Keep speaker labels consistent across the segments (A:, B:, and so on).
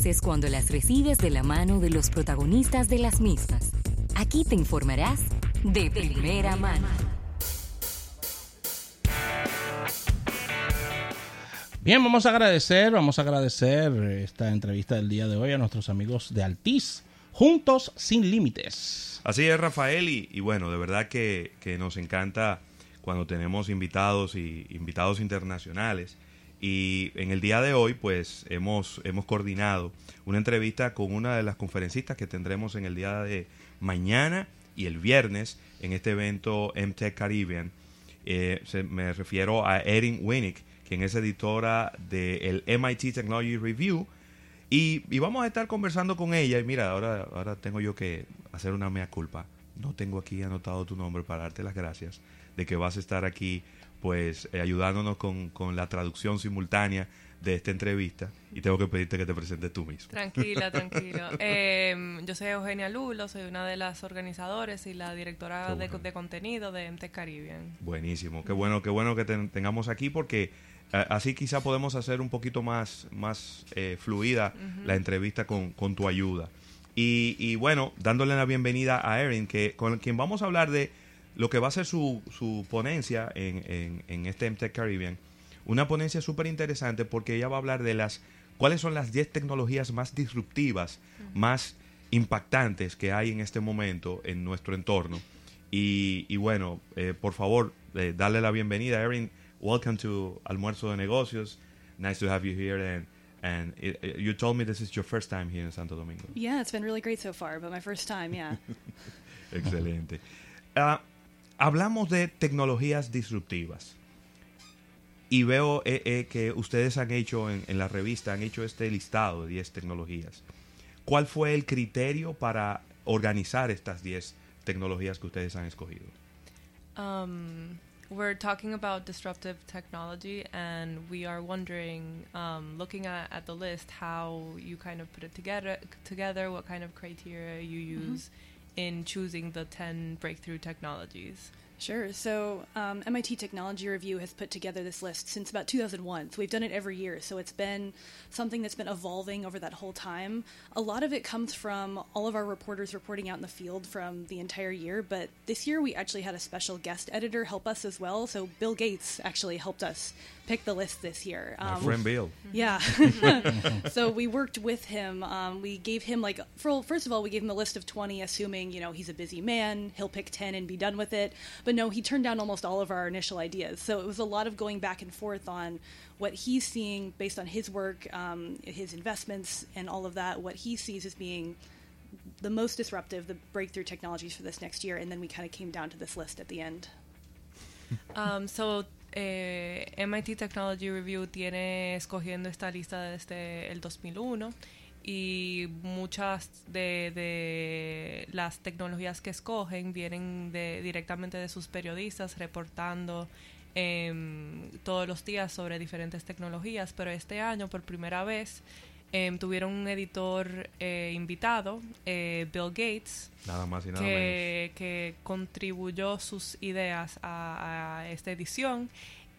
A: haces cuando las recibes de la mano de los protagonistas de las mismas. Aquí te informarás de primera mano.
B: Bien, vamos a agradecer, vamos a agradecer esta entrevista del día de hoy a nuestros amigos de Altiz, juntos sin límites.
C: Así es, Rafael, y, bueno, de verdad que, que nos encanta cuando tenemos invitados y invitados internacionales y en el día de hoy, pues hemos, hemos coordinado una entrevista con una de las conferencistas que tendremos en el día de mañana y el viernes en este evento MTech Caribbean. Eh, me refiero a Erin Winnick, quien es editora del MIT Technology Review. Y, y, vamos a estar conversando con ella. Y mira, ahora, ahora tengo yo que hacer una mea culpa. No tengo aquí anotado tu nombre para darte las gracias de que vas a estar aquí pues eh, ayudándonos con, con, la traducción simultánea de esta entrevista y tengo que pedirte que te presentes tú mismo.
D: Tranquila, tranquilo. Em, yo soy Eugenia Lulo, soy una de las organizadoras y la directora de, de, contenido de MT Caribbean.
C: Buenísimo, qué bueno, qué bueno que te, tengamos aquí porque eh, así quizá podemos hacer un poquito más, más eh, fluida la entrevista con, con tu ayuda. Y, y, bueno, dándole la bienvenida a Erin, que con quien vamos a hablar de lo que va a ser su, su ponencia en, en, este MTech Caribbean. Una ponencia súper interesante porque ella va a hablar de las cuáles son las 10 tecnologías más disruptivas, más impactantes que hay en este momento en nuestro entorno. Y, y bueno, eh, por favor, eh, darle la bienvenida. Erin, welcome to Almuerzo de Negocios. Nice to have you here. And, and it, you told me this is your first time here in Santo Domingo.
E: Yeah, it's been really great so far, but my first time, yeah.
C: Excelente. Uh, hablamos de tecnologías disruptivas. Y veo eh, eh, que ustedes han hecho en, la revista, han hecho este listado de 10 tecnologías. ¿Cuál fue el criterio para organizar estas 10 tecnologías que ustedes han escogido?
D: Um, we're talking about disruptive technology, and we are wondering, um, looking at, at, the list, how you kind of put it together, together what kind of criteria you mm-hmm. use. In choosing the 10 breakthrough technologies?
E: Sure. So, um, MIT Technology Review has put together this list since about 2001. So, we've done it every year. So, it's been something that's been evolving over that whole time. A lot of it comes from all of our reporters reporting out in the field from the entire year. But this year, we actually had a special guest editor help us as well. So, Bill Gates actually helped us pick the list this year.
C: Um, My friend Bill.
E: Yeah. so we worked with him. Um, we gave him like for, first of all, we gave him a list of twenty, assuming you know he's a busy man, he'll pick ten and be done with it. But no, he turned down almost all of our initial ideas. So it was a lot of going back and forth on what he's seeing based on his work, um, his investments, and all of that. What he sees as being the most disruptive, the breakthrough technologies for this next year, and then we kind of came down to this list at the end.
D: Um, so eh, MIT Technology Review tiene escogiendo esta lista desde el 2001 y muchas de, las tecnologías que escogen vienen de, directamente de sus periodistas reportando em, todos los días sobre diferentes tecnologías, pero este año por primera vez em, tuvieron un editor eh, invitado, eh, Bill Gates,
C: nada más y nada
D: que, que contribuyó sus ideas a, a esta edición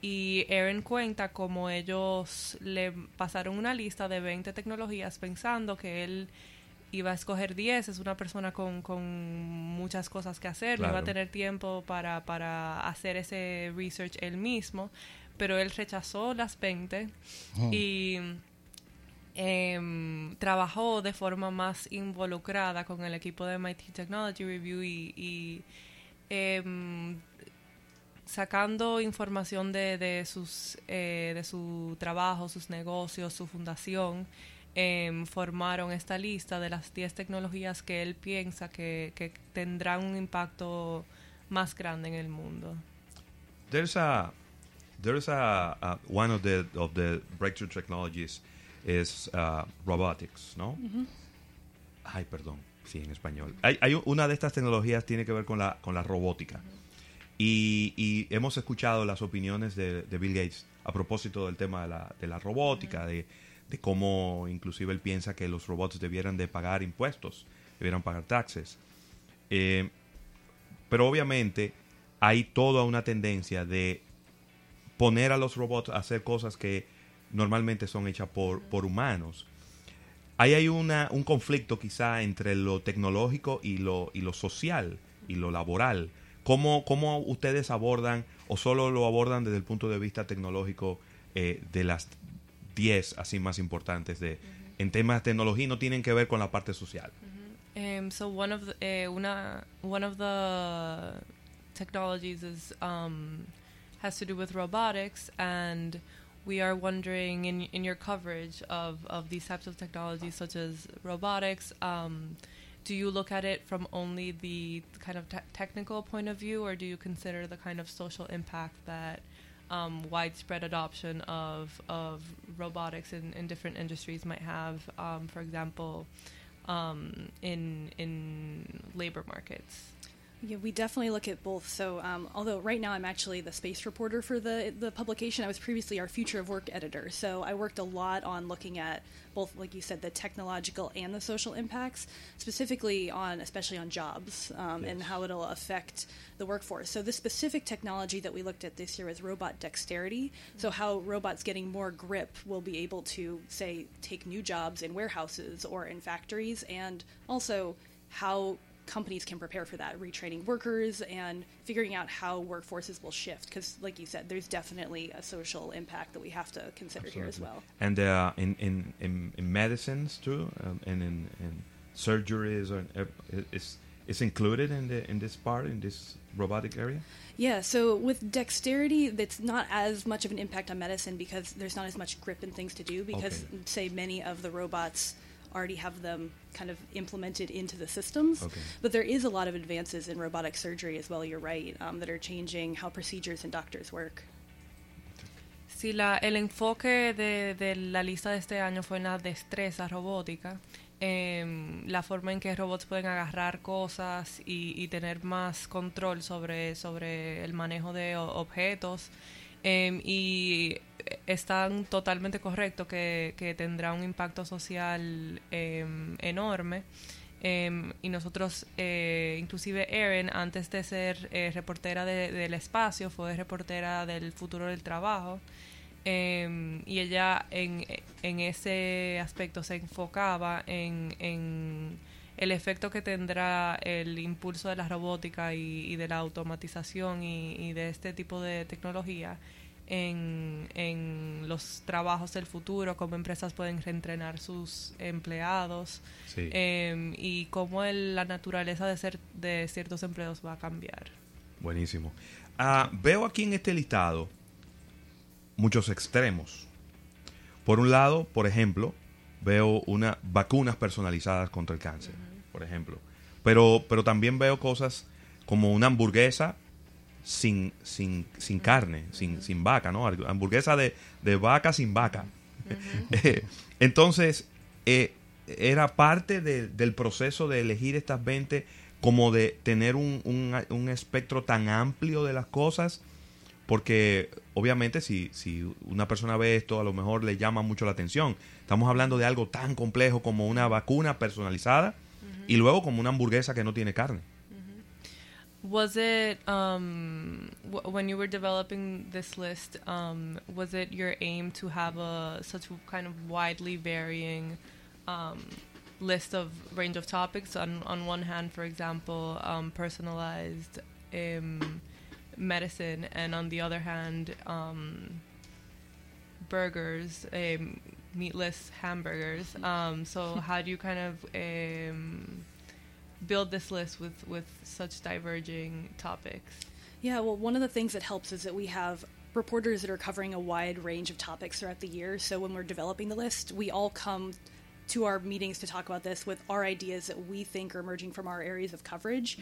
D: y Aaron cuenta como ellos le pasaron una lista de 20 tecnologías pensando que él iba a escoger 10, es una persona con, con muchas cosas que hacer, no iba a tener tiempo para, para hacer ese research él mismo, pero él rechazó las 20 y em, trabajó de forma más involucrada con el equipo de MIT Technology Review y, y em, sacando información de, de sus, eh, de su trabajo, sus negocios, su fundación, eh, formaron esta lista de las 10 tecnologías que él piensa que, que tendrán un impacto más grande en el mundo.
C: There's a there's a, a one of the of the breakthrough technologies is uh, robotics, ¿no? Ay, perdón, sí, en español. Hay, hay, una de estas tecnologías tiene que ver con la con la robótica. Y, hemos escuchado las opiniones de, Bill Gates a propósito del tema de la, de la robótica, de, cómo inclusive él piensa que los robots debieran de pagar impuestos, debieran pagar taxes. Eh, pero obviamente hay toda una tendencia de poner a los robots a hacer cosas que normalmente son hechas por, por humanos. ahí hay una, un conflicto quizá entre lo tecnológico y lo, y lo social y lo laboral. ¿Cómo, ¿Cómo ustedes abordan o solo lo abordan desde el punto de vista tecnológico eh, de las 10 así más importantes de, en temas de tecnología no tienen que ver con la parte social?
D: Um, so one of the, eh, una one of the technologies is um, has to do with robotics, and we are wondering in in your coverage of of these types of technologies, such as robotics. Um, do you look at it from only the kind of te- technical point of view, or do you consider the kind of social impact that um, widespread adoption of of robotics in, in different industries might have? Um, for example, um, in in labor markets.
E: Yeah, we definitely look at both. So, um, although right now I'm actually the space reporter for the the publication, I was previously our future of work editor. So I worked a lot on looking at both, like you said, the technological and the social impacts, specifically on, especially on jobs um, and how it'll affect the workforce. So the specific technology that we looked at this year was robot dexterity. So how robots getting more grip will be able to, say, take new jobs in warehouses or in factories, and also how companies can prepare for that, retraining workers and figuring out how workforces will shift. Because, like you said, there's definitely a social impact that we have to consider here as well.
C: And uh, in, in, in, in medicines too, um, and in, in surgeries, or uh, is is included in the in this part in this robotic area.
E: Yeah, so with dexterity, that's not as much of an impact on medicine because there's not as much grip and things to do. Because,
C: Okay.
E: say, many of the robots already have them kind of implemented into the systems.
C: Okay.
E: But there is a lot of advances in robotic surgery as well, you're right, um, that are changing how procedures and doctors work.
D: Sí, la, el enfoque de, de la lista de este año fue en la destreza robótica, em, la forma en que robots pueden agarrar cosas y, y tener más control sobre, sobre el manejo de objetos. Em, y están totalmente correcto que, que tendrá un impacto social em, enorme. Em, y nosotros, eh, inclusive Erin, antes de ser eh, reportera de- del espacio, fue reportera del futuro del trabajo. Y ella en, en ese aspecto se enfocaba en, en el efecto que tendrá el impulso de la robótica y, y de la automatización y, y de este tipo de tecnología en, en los trabajos del futuro, cómo empresas pueden reentrenar sus empleados
C: Sí.
D: em, y cómo el- la naturaleza de ser de ciertos empleos va a cambiar.
C: Buenísimo. Ah, veo aquí en este listado muchos extremos. Por un lado, por ejemplo, veo una vacunas personalizadas contra el cáncer, por ejemplo. Pero, pero también veo cosas como una hamburguesa sin, sin, sin carne, sin, sin vaca, ¿no? Hamburguesa de, de vaca sin vaca. Entonces, eh, era parte de- del proceso de elegir estas 20 como de tener un, un- un espectro tan amplio de las cosas, porque obviamente si, si una persona ve esto, a lo mejor le llama mucho la atención. Estamos hablando de algo tan complejo como una vacuna personalizada y luego como una hamburguesa que no tiene carne.
D: Was it um, when you were developing this list? Um, was it your aim to have a such kind of widely varying um, list of range of topics? On on one hand, for example, um, personalized um, medicine, and on the other hand, um, burgers, meatless hamburgers. Um, so how do you kind of um, build this list with with such diverging topics?
E: Yeah, well, one of the things that helps is that we have reporters that are covering a wide range of topics throughout the year. So when we're developing the list, we all come to our meetings to talk about this with our ideas that we think are emerging from our areas of coverage.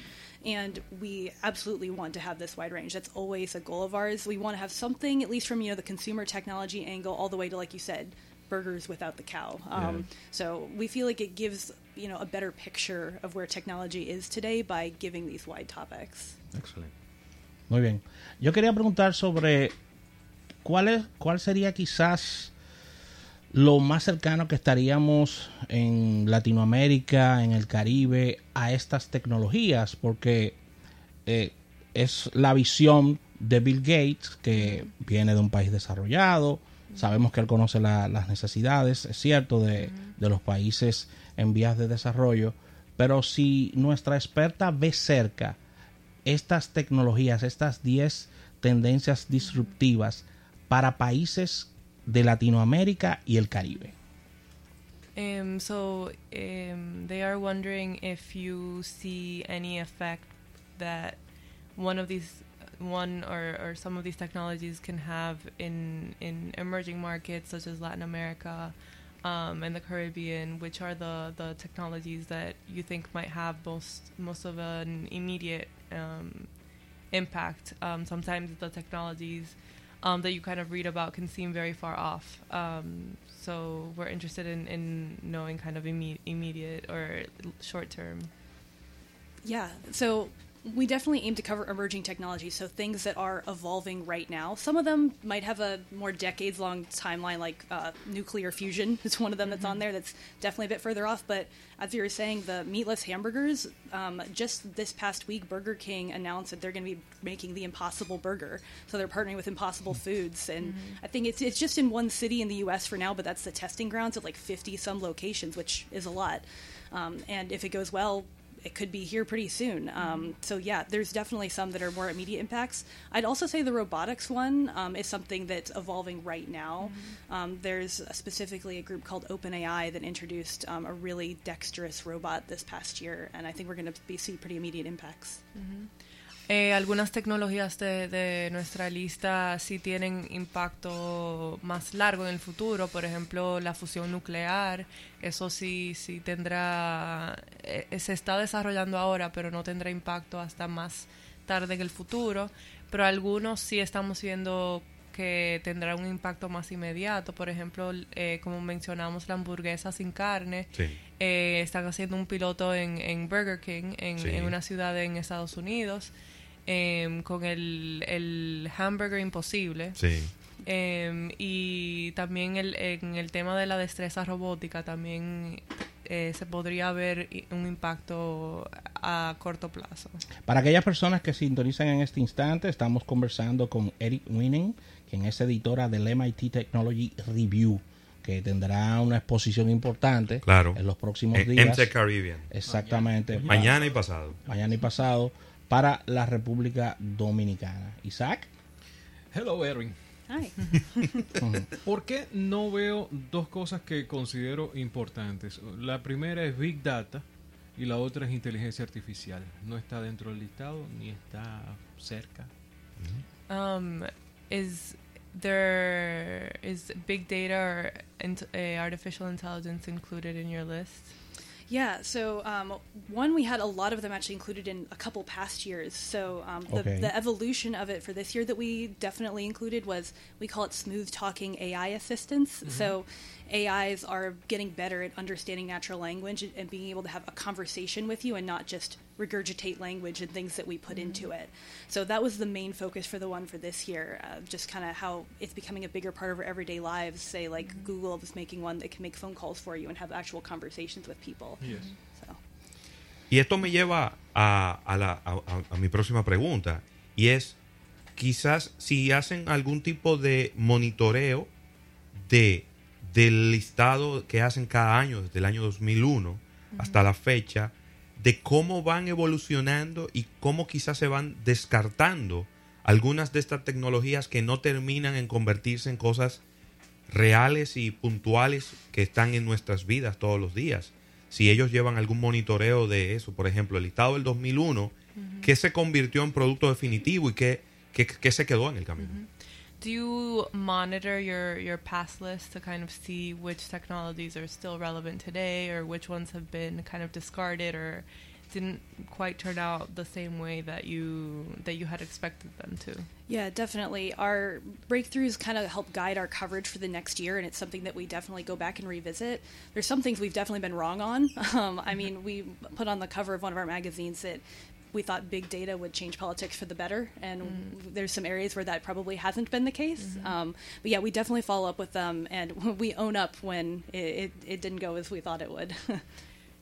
E: And we absolutely want to have this wide range. That's always a goal of ours. We want to have something, at least from you know the consumer technology angle, all the way to like you said, burgers without the cow. Um, So we feel like it gives you know a better picture of where technology is today by giving these wide topics.
C: Excelente.
B: Muy bien. Yo quería preguntar sobre cuál es, cuál sería quizás lo más cercano que estaríamos en Latinoamérica, en el Caribe, a estas tecnologías, porque eh, es la visión de Bill Gates, que viene de un país desarrollado, Sabemos que él conoce las necesidades, es cierto, de, de los países en vías de desarrollo, pero si nuestra experta ve cerca estas tecnologías, estas 10 tendencias disruptivas para países de Latinoamérica y el Caribe.
D: Um, so um, they are wondering if you see any effect that one of these one or, or some of these technologies can have in in emerging markets such as Latin America um, and the Caribbean, which are the, the technologies that you think might have most most of an immediate um, impact. Um, sometimes the technologies um, that you kind of read about can seem very far off. Um, so we're interested in, in knowing kind of imme- immediate or short term.
E: Yeah. So we definitely aim to cover emerging technologies, so things that are evolving right now. Some of them might have a more decades long timeline, like uh, nuclear fusion is one of them that's on there that's definitely a bit further off. But as you were saying, the meatless hamburgers, um, just this past week, Burger King announced that they're going to be making the Impossible Burger. So they're partnering with Impossible Foods. And I think it's, it's just in one city in the U.S. for now, but that's the testing grounds at like 50 some locations, which is a lot. Um, and if it goes well, it could be here pretty soon. Um, so yeah, there's definitely some that are more immediate impacts. I'd also say the robotics one um, is something that's evolving right now. Um, there's specifically a group called OpenAI that introduced um, a really dexterous robot this past year, and I think we're going to be see pretty immediate impacts.
D: Eh, algunas tecnologías de, de nuestra lista sí tienen impacto más largo en el futuro, por ejemplo la fusión nuclear, eso sí, sí tendrá, eh, se está desarrollando ahora, pero no tendrá impacto hasta más tarde en el futuro, pero algunos sí estamos viendo que tendrá un impacto más inmediato, por ejemplo, eh, como mencionamos la hamburguesa sin carne,
C: Sí.
D: eh, están haciendo un piloto en, en Burger King, en,
C: Sí.
D: en una ciudad en Estados Unidos, em, con el, el hamburger imposible.
C: Sí.
D: Em, y también el, en el tema de la destreza robótica también eh, se podría ver un impacto a corto plazo.
B: Para aquellas personas que sintonizan en este instante, estamos conversando con Eric Winning, quien es editora del MIT Technology Review, que tendrá una exposición importante
C: Claro.
B: en los próximos
C: En
B: días.
C: MC Caribbean.
B: Exactamente.
C: Mañana y pasado.
B: Mañana y pasado para la República Dominicana. Isaac.
F: Hello, Erwin.
E: Hi.
F: ¿Por qué no veo dos cosas que considero importantes? La primera es Big Data y la otra es inteligencia artificial. No está dentro del listado ni está cerca.
D: Um, is there is big data or uh, artificial intelligence included in your list?
E: Yeah, so um, one, we had a lot of them actually included in a couple past years. So um, the,
B: Okay.
E: the evolution of it for this year that we definitely included was we call it smooth talking AI assistance. So AIs are getting better at understanding natural language and, and being able to have a conversation with you and not just regurgitate language and things that we put into it. So that was the main focus for the one for this year, uh, just kind of how it's becoming a bigger part of our everyday lives. Say, like Google is making one that can make phone calls for you and have actual conversations with people.
F: Yes.
E: So.
C: Y esto me lleva a, a la- a- a- a mi próxima pregunta. Y es, quizás si hacen algún tipo de monitoreo de, del listado que hacen cada año, desde el año 2001 hasta la fecha, de cómo van evolucionando y cómo quizás se van descartando algunas de estas tecnologías que no terminan en convertirse en cosas reales y puntuales que están en nuestras vidas todos los días. Si ellos llevan algún monitoreo de eso, por ejemplo, el listado del 2001, ¿qué se convirtió en producto definitivo y qué, qué, qué se quedó en el camino?
D: Do you monitor your, your past list to kind of see which technologies are still relevant today or which ones have been kind of discarded or didn't quite turn out the same way that you that you had expected them to?
E: Yeah, definitely. Our breakthroughs kind of help guide our coverage for the next year, and it's something that we definitely go back and revisit. There's some things we've definitely been wrong on. Um, I mean, we put on the cover of one of our magazines that we thought big data would change politics for the better, and there's some areas where that probably hasn't been the case. Um, but yeah, we definitely follow up with them, and we own up when it, it, it didn't go as we thought it would.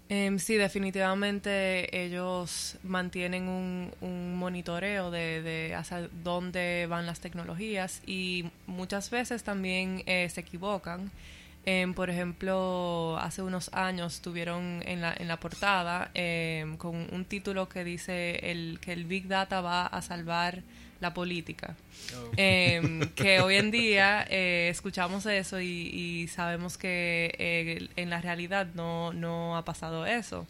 D: Em, sí, definitivamente ellos mantienen un, un monitoreo de, de, hacia dónde van las tecnologías y muchas veces también eh, se equivocan. Em, por ejemplo, hace unos años tuvieron en la, en la portada em, con un título que dice el, que el Big Data va a salvar la política. Oh. Eh, que hoy en día eh, escuchamos eso y, y sabemos que eh, en la realidad no, no ha pasado eso.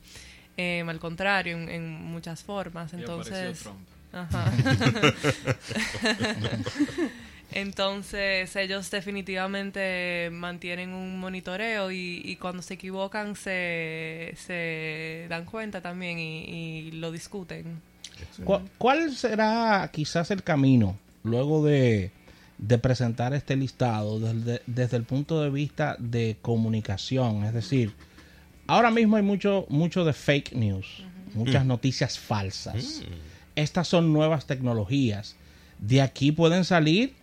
D: Al contrario, en, en, muchas formas. Entonces, ajá. Entonces ellos definitivamente mantienen un monitoreo y, y cuando se equivocan se, se dan cuenta también y, y lo discuten.
B: ¿Cuál será quizás el camino luego de, de presentar este listado desde, desde, el punto de vista de comunicación? Es decir, ahora mismo hay mucho, mucho de fake news, uh -huh. muchas mm. noticias falsas. Mm. Estas son nuevas tecnologías. De aquí pueden salir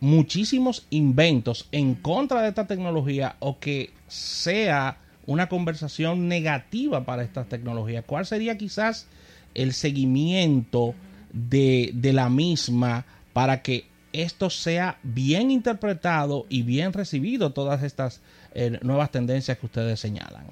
B: muchísimos inventos en contra de esta tecnología o que sea una conversación negativa para estas tecnologías. ¿Cuál sería quizás el seguimiento de, de la misma para que esto sea bien interpretado y bien recibido todas estas eh, nuevas tendencias que ustedes señalan.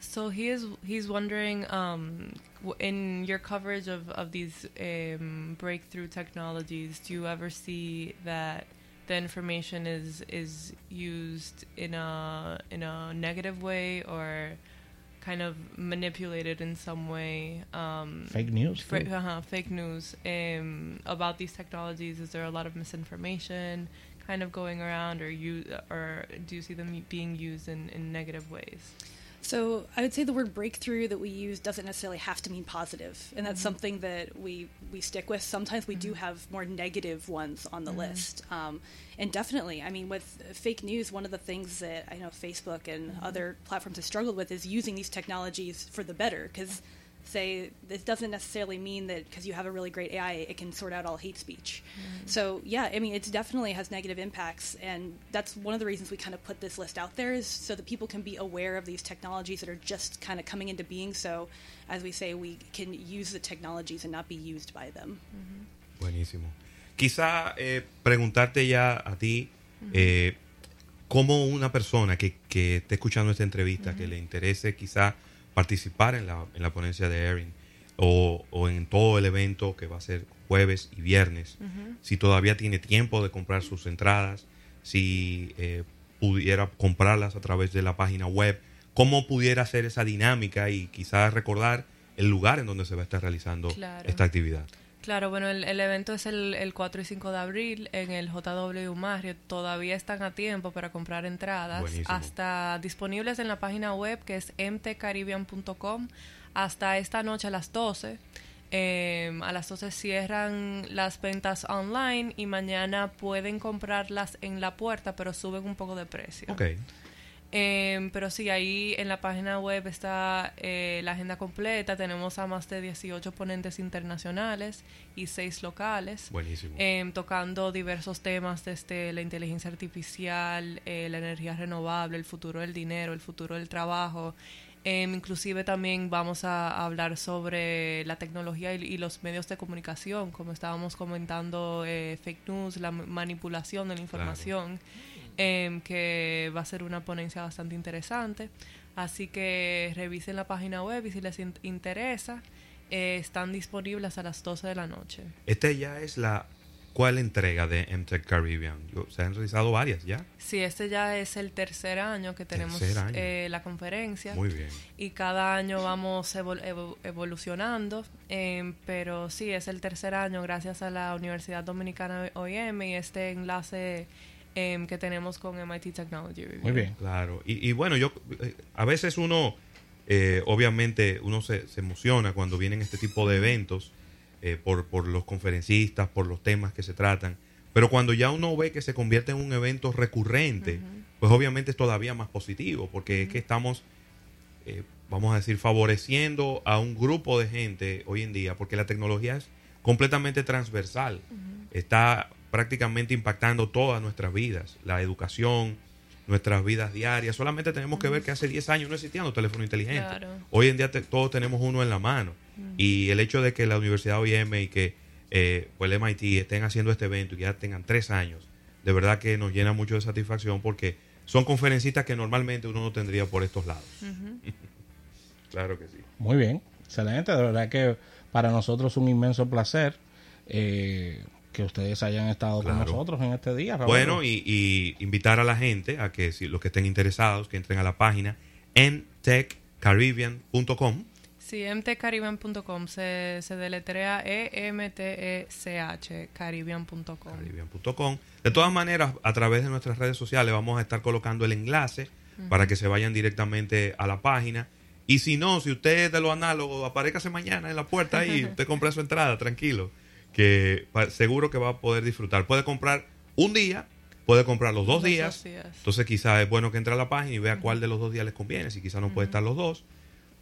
D: So he is he's wondering um, in your coverage of of these um, breakthrough technologies, do you ever see that the information is is used in a in a negative way or kind of manipulated in some way. Um,
B: fake news.
D: Fra- uh-huh, fake news um, about these technologies. Is there a lot of misinformation kind of going around, or you, or do you see them being used in, in negative ways?
E: So I would say the word breakthrough that we use doesn't necessarily have to mean positive, and that's mm-hmm. something that we we stick with. Sometimes we mm-hmm. do have more negative ones on the mm-hmm. list, um, and definitely, I mean, with fake news, one of the things that I know Facebook and other platforms have struggled with is using these technologies for the better, because say this doesn't necessarily mean that because you have a really great AI, it can sort out all hate speech. Mm-hmm. So yeah, I mean, it definitely has negative impacts, and that's one of the reasons we kind of put this list out there is so that people can be aware of these technologies that are just kind of coming into being. So, as we say, we can use the technologies and not be used by them.
C: Mm-hmm. Buenísimo. Quizá eh, preguntarte ya a ti. Mm-hmm. Eh, como una persona que, que esté escuchando esta entrevista, que le interese quizá participar en la, en la ponencia de Erin o, o, en todo el evento que va a ser jueves y viernes, uh -huh. si todavía tiene tiempo de comprar sus entradas, si eh, pudiera comprarlas a través de la página web, cómo pudiera hacer esa dinámica y quizás recordar el lugar en donde se va a estar realizando claro. esta actividad.
D: Claro, bueno, el, el evento es el, el, 4 y 5 de abril en el JW Marriott. Todavía están a tiempo para comprar entradas.
C: Buenísimo.
D: Hasta disponibles en la página web que es mtcaribbean.com hasta esta noche a las 12. Eh, a las 12 cierran las ventas online y mañana pueden comprarlas en la puerta, pero suben un poco de precio.
C: Okay.
D: Eh, pero sí, ahí en la página web está eh, la agenda completa. Tenemos a más de 18 ponentes internacionales y 6 locales.
C: Buenísimo.
D: Eh, tocando diversos temas desde la inteligencia artificial, eh, la energía renovable, el futuro del dinero, el futuro del trabajo. inclusive también vamos a hablar sobre la tecnología y, y los medios de comunicación, como estábamos comentando, eh, fake news, la manipulación de la información. Claro eh, que va a ser una ponencia bastante interesante. Así que revisen la página web y si les in interesa, eh, están disponibles a las 12 de la noche.
C: Esta ya es la cuál entrega de MTech Caribbean. Se han realizado varias ya.
D: Sí, este ya es el tercer año que tenemos
C: año.
D: Eh, la conferencia.
C: Muy bien.
D: Y cada año vamos evol evo evolucionando, eh, pero sí, es el tercer año gracias a la Universidad Dominicana OIM y este enlace eh, que tenemos con MIT Technology Review.
C: Muy bien. Claro. Y, y bueno, yo eh, a veces uno, eh, obviamente, uno se, se, emociona cuando vienen este tipo de eventos eh, por, por los conferencistas, por los temas que se tratan. Pero cuando ya uno ve que se convierte en un evento recurrente, uh -huh. pues obviamente es todavía más positivo, porque uh -huh. es que estamos, eh, vamos a decir, favoreciendo a un grupo de gente hoy en día, porque la tecnología es completamente transversal. Uh -huh. Está prácticamente impactando todas nuestras vidas, la educación, nuestras vidas diarias. Solamente tenemos que ver que hace 10 años no existían los teléfonos inteligentes.
D: Claro.
C: Hoy en día te- todos tenemos uno en la mano. Y el hecho de que la Universidad OIM y que eh, pues el MIT estén haciendo este evento y que ya tengan tres años, de verdad que nos llena mucho de satisfacción porque son conferencistas que normalmente uno no tendría por estos lados. claro que sí.
B: Muy bien, excelente. De verdad que para nosotros es un inmenso placer eh, que ustedes hayan estado con nosotros en este día. Raúl.
C: Bueno, y, y invitar a la gente a que si los que estén interesados, que entren a la página entechcaribbean.com.
D: Sí, mtcaribbean.com se, se deletrea E E-M-T-E-C-H, caribbean.com.
C: caribbean.com. De todas maneras, a través de nuestras redes sociales vamos a estar colocando el enlace para que se vayan directamente a la página. Y si no, si usted es de lo análogo, aparécase mañana en la puerta y usted compra su entrada, tranquilo, que seguro que va a poder disfrutar. Puede comprar un día, puede comprar los
D: dos días.
C: Entonces quizás es bueno que entre a la página y vea cuál de los dos días les conviene, si quizás no puede estar los dos.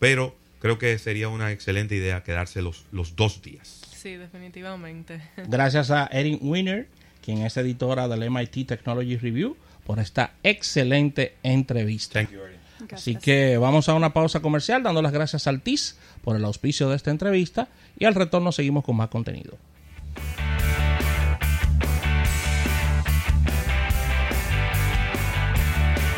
C: Pero creo que sería una excelente idea quedarse los, los dos días.
D: Sí, definitivamente.
B: Gracias a Erin Wiener, quien es editora del MIT Technology Review, por esta excelente entrevista.
C: Thank you, Erin.
B: Así que vamos a una pausa comercial dando las gracias al TIS por el auspicio de esta entrevista y al retorno seguimos con más contenido.